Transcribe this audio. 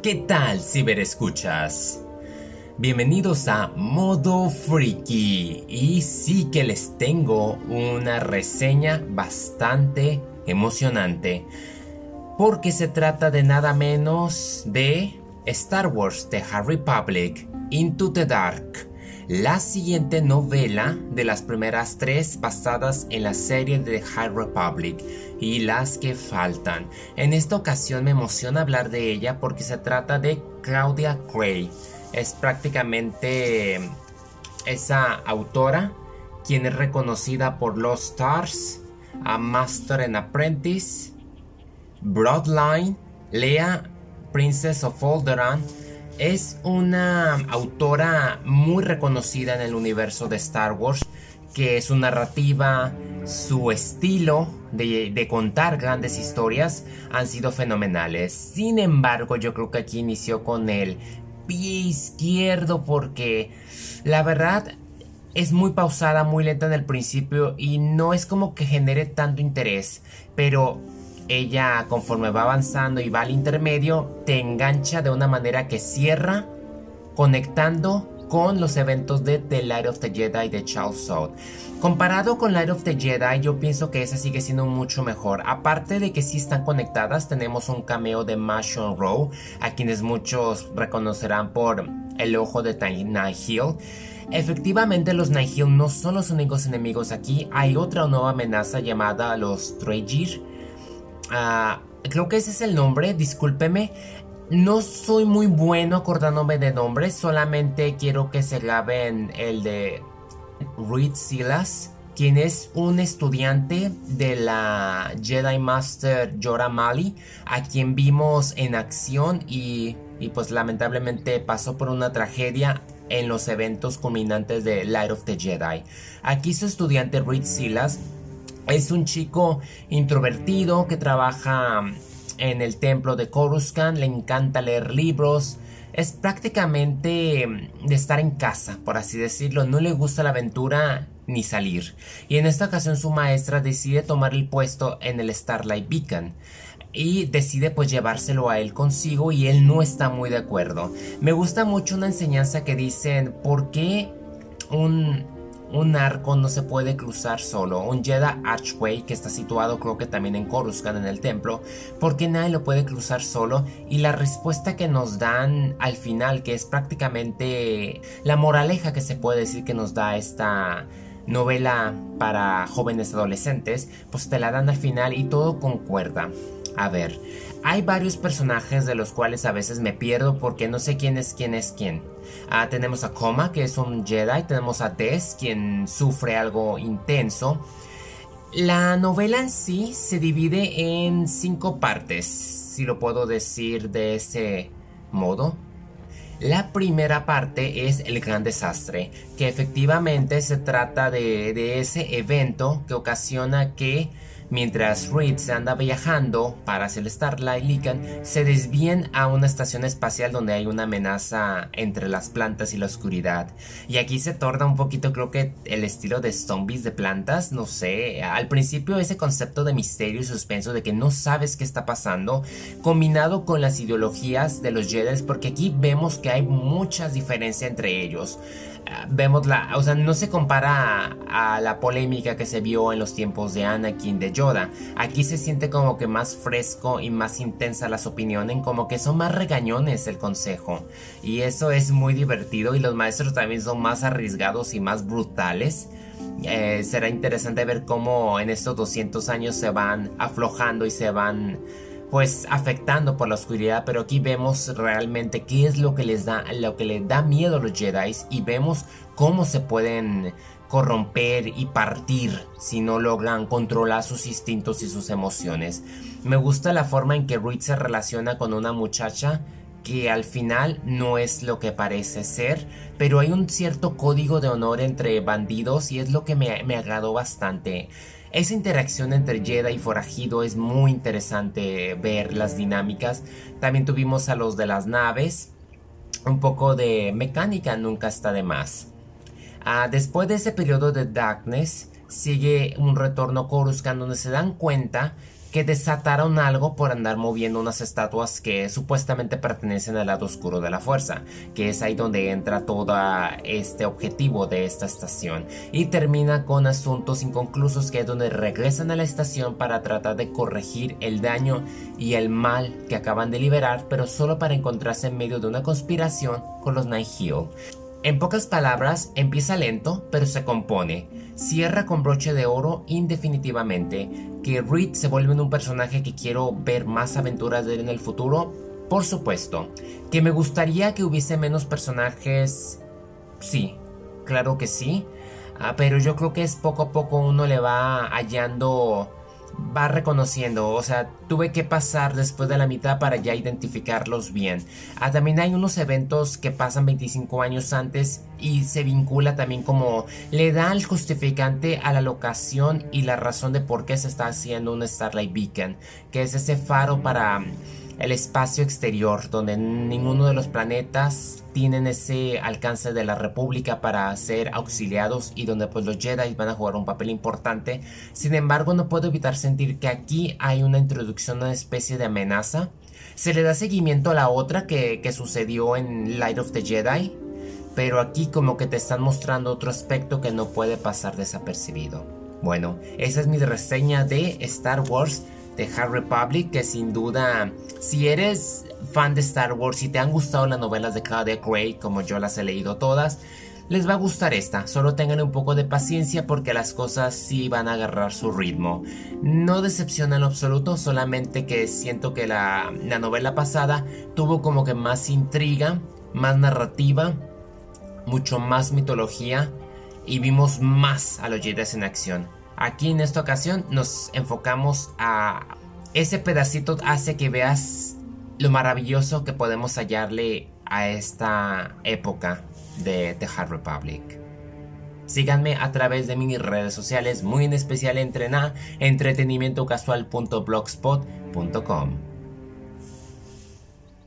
¿Qué tal, ciberescuchas? Bienvenidos a Modo Freaky y sí que les tengo una reseña bastante emocionante porque se trata de nada menos de Star Wars The High Republic Into the Dark la siguiente novela de las primeras tres basadas en la serie de High Republic y las que faltan. En esta ocasión me emociona hablar de ella porque se trata de Claudia Gray. Es prácticamente esa autora quien es reconocida por Los Stars, a Master and Apprentice, Broadline, Lea, Princess of Alderaan es una autora muy reconocida en el universo de Star Wars, que su narrativa, su estilo de, contar grandes historias han sido fenomenales. Sin embargo, yo creo que aquí inició con el pie izquierdo porque la verdad es muy pausada, muy lenta en el principio y no es como que genere tanto interés, pero ella conforme va avanzando y va al intermedio, te engancha de una manera que cierra conectando con los eventos de The Light of the Jedi de Charles Soule. Comparado con Light of the Jedi, yo pienso que esa sigue siendo mucho mejor. Aparte de que sí están conectadas, tenemos un cameo de Mashon Rowe, a quienes muchos reconocerán por el ojo de Nihil. Efectivamente, los Nihil no son los únicos enemigos aquí, hay otra nueva amenaza llamada los Trejir Ah, creo que ese es el nombre, discúlpeme. No soy muy bueno acordándome de nombres, solamente quiero que se graben el de Reed Silas, quien es un estudiante de la Jedi Master Jorah Mali, a quien vimos en acción y, y pues lamentablemente pasó por una tragedia en los eventos culminantes de Light of the Jedi. Aquí su estudiante Reed Silas es un chico introvertido que trabaja en el templo de Coruscant, le encanta leer libros, es prácticamente de estar en casa, por así decirlo, no le gusta la aventura ni salir. Y en esta ocasión su maestra decide tomar el puesto en el Starlight Beacon y decide pues llevárselo a él consigo y él no está muy de acuerdo. Me gusta mucho una enseñanza que dicen, ¿por qué un un arco no se puede cruzar solo, un Jedi Archway que está situado creo que también en Coruscant en el templo, porque nadie lo puede cruzar solo y la respuesta que nos dan al final, que es prácticamente la moraleja que se puede decir que nos da esta novela para jóvenes adolescentes, pues te la dan al final y todo concuerda. A ver, hay varios personajes de los cuales a veces me pierdo porque no sé quién es quién es quién. Ah, tenemos a Koma, que es un Jedi. Tenemos a Tess, quien sufre algo intenso. La novela en sí se divide en cinco partes, si lo puedo decir de ese modo. La primera parte es el gran desastre, que efectivamente se trata de ese evento que ocasiona que Mientras Reed se anda viajando para hacer Starlight Beacon, se desvían a una estación espacial donde hay una amenaza entre las plantas y la oscuridad. Y aquí se torna un poquito, creo que el estilo de zombies de plantas, no sé. Al principio ese concepto de misterio y suspenso de que no sabes qué está pasando, combinado con las ideologías de los Jedi, porque aquí vemos que hay muchas diferencias entre ellos vemos la, o sea, no se compara a, la polémica que se vio en los tiempos de Anakin de Yoda. Aquí se siente como que más fresco y más intensa las opiniones, como que son más regañones el consejo. Y eso es muy divertido y los maestros también son más arriesgados y más brutales. Eh, será interesante ver cómo en estos 200 años se van aflojando y se van pues afectando por la oscuridad, pero aquí vemos realmente qué es lo que les da, lo que les da miedo a los Jedi y vemos cómo se pueden corromper y partir si no logran controlar sus instintos y sus emociones. Me gusta la forma en que Reed se relaciona con una muchacha que al final no es lo que parece ser, pero hay un cierto código de honor entre bandidos y es lo que me, me agradó bastante. Esa interacción entre Jedi y Forajido es muy interesante ver las dinámicas. También tuvimos a los de las naves. Un poco de mecánica nunca está de más. Ah, después de ese periodo de Darkness, sigue un retorno Coruscant donde se dan cuenta que desataron algo por andar moviendo unas estatuas que supuestamente pertenecen al lado oscuro de la fuerza, que es ahí donde entra todo este objetivo de esta estación. Y termina con asuntos inconclusos que es donde regresan a la estación para tratar de corregir el daño y el mal que acaban de liberar, pero solo para encontrarse en medio de una conspiración con los Night En pocas palabras, empieza lento, pero se compone. Cierra con broche de oro indefinitivamente. Que Reed se vuelve un personaje que quiero ver más aventuras de él en el futuro. Por supuesto. Que me gustaría que hubiese menos personajes. Sí, claro que sí. Ah, pero yo creo que es poco a poco uno le va hallando va reconociendo, o sea, tuve que pasar después de la mitad para ya identificarlos bien. Ah, también hay unos eventos que pasan 25 años antes y se vincula también como le da el justificante a la locación y la razón de por qué se está haciendo un Starlight Beacon, que es ese faro para el espacio exterior, donde ninguno de los planetas tienen ese alcance de la República para ser auxiliados y donde pues los Jedi van a jugar un papel importante. Sin embargo, no puedo evitar sentir que aquí hay una introducción a una especie de amenaza. Se le da seguimiento a la otra que, que sucedió en Light of the Jedi, pero aquí como que te están mostrando otro aspecto que no puede pasar desapercibido. Bueno, esa es mi reseña de Star Wars de Hard Republic, que sin duda, si eres fan de Star Wars, si te han gustado las novelas de Claudia Gray, como yo las he leído todas, les va a gustar esta. Solo tengan un poco de paciencia porque las cosas sí van a agarrar su ritmo. No decepciona en absoluto, solamente que siento que la, la novela pasada tuvo como que más intriga, más narrativa, mucho más mitología y vimos más a los Jedi en acción. Aquí en esta ocasión nos enfocamos a ese pedacito hace que veas lo maravilloso que podemos hallarle a esta época de The Hard Republic. Síganme a través de mis redes sociales, muy en especial entrena entretenimientocasual.blogspot.com.